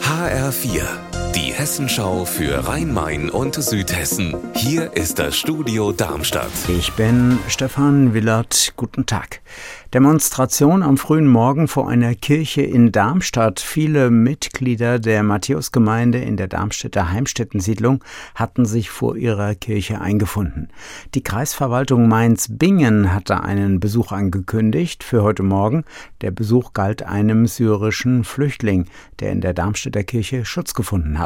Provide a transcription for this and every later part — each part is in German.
HR4, die Hessenschau für Rhein-Main und Südhessen. Hier ist das Studio Darmstadt. Ich bin Stefan Willert. Guten Tag. Demonstration am frühen Morgen vor einer Kirche in Darmstadt. Viele Mitglieder der Matthäusgemeinde in der Darmstädter Heimstättensiedlung hatten sich vor ihrer Kirche eingefunden. Die Kreisverwaltung Mainz-Bingen hatte einen Besuch angekündigt für heute Morgen. Der Besuch galt einem syrischen Flüchtling, der in der Darmstädter Kirche Schutz gefunden hat,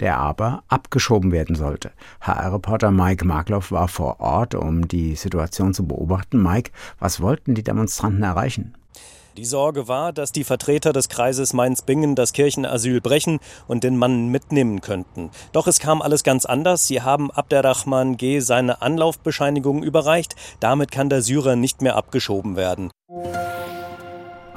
der aber abgeschoben werden sollte. HR-Reporter Mike Markloff war vor Ort, um die Situation zu beobachten. Mike, was wollten die Demonstranten Demonstranten erreichen? Die Sorge war, dass die Vertreter des Kreises Mainz-Bingen das Kirchenasyl brechen und den Mann mitnehmen könnten. Doch es kam alles ganz anders. Sie haben Abderrahman G. seine Anlaufbescheinigung überreicht. Damit kann der Syrer nicht mehr abgeschoben werden.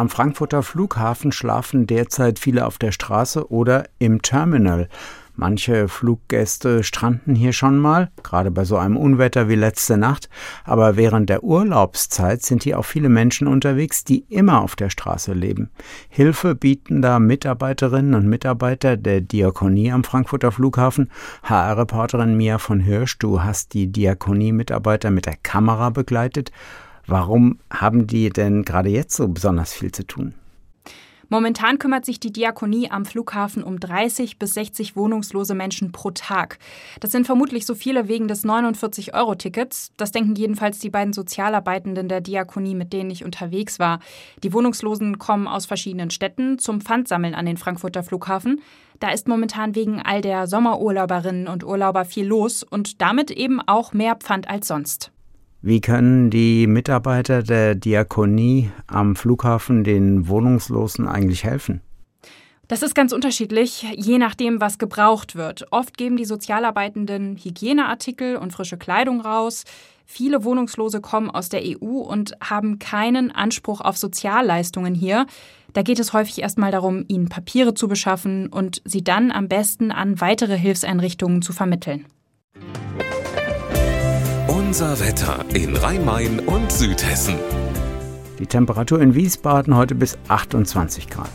Am Frankfurter Flughafen schlafen derzeit viele auf der Straße oder im Terminal. Manche Fluggäste stranden hier schon mal, gerade bei so einem Unwetter wie letzte Nacht, aber während der Urlaubszeit sind hier auch viele Menschen unterwegs, die immer auf der Straße leben. Hilfe bieten da Mitarbeiterinnen und Mitarbeiter der Diakonie am Frankfurter Flughafen. HR-Reporterin Mia von Hirsch, du hast die Diakonie-Mitarbeiter mit der Kamera begleitet. Warum haben die denn gerade jetzt so besonders viel zu tun? Momentan kümmert sich die Diakonie am Flughafen um 30 bis 60 wohnungslose Menschen pro Tag. Das sind vermutlich so viele wegen des 49-Euro-Tickets. Das denken jedenfalls die beiden Sozialarbeitenden der Diakonie, mit denen ich unterwegs war. Die Wohnungslosen kommen aus verschiedenen Städten zum Pfandsammeln an den Frankfurter Flughafen. Da ist momentan wegen all der Sommerurlauberinnen und Urlauber viel los und damit eben auch mehr Pfand als sonst. Wie können die Mitarbeiter der Diakonie am Flughafen den Wohnungslosen eigentlich helfen? Das ist ganz unterschiedlich, je nachdem, was gebraucht wird. Oft geben die Sozialarbeitenden Hygieneartikel und frische Kleidung raus. Viele Wohnungslose kommen aus der EU und haben keinen Anspruch auf Sozialleistungen hier. Da geht es häufig erstmal darum, ihnen Papiere zu beschaffen und sie dann am besten an weitere Hilfseinrichtungen zu vermitteln. Unser Wetter in Rhein-Main und Südhessen. Die Temperatur in Wiesbaden heute bis 28 Grad.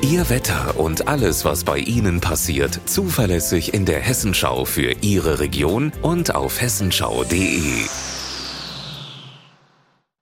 Ihr Wetter und alles, was bei Ihnen passiert, zuverlässig in der Hessenschau für Ihre Region und auf hessenschau.de.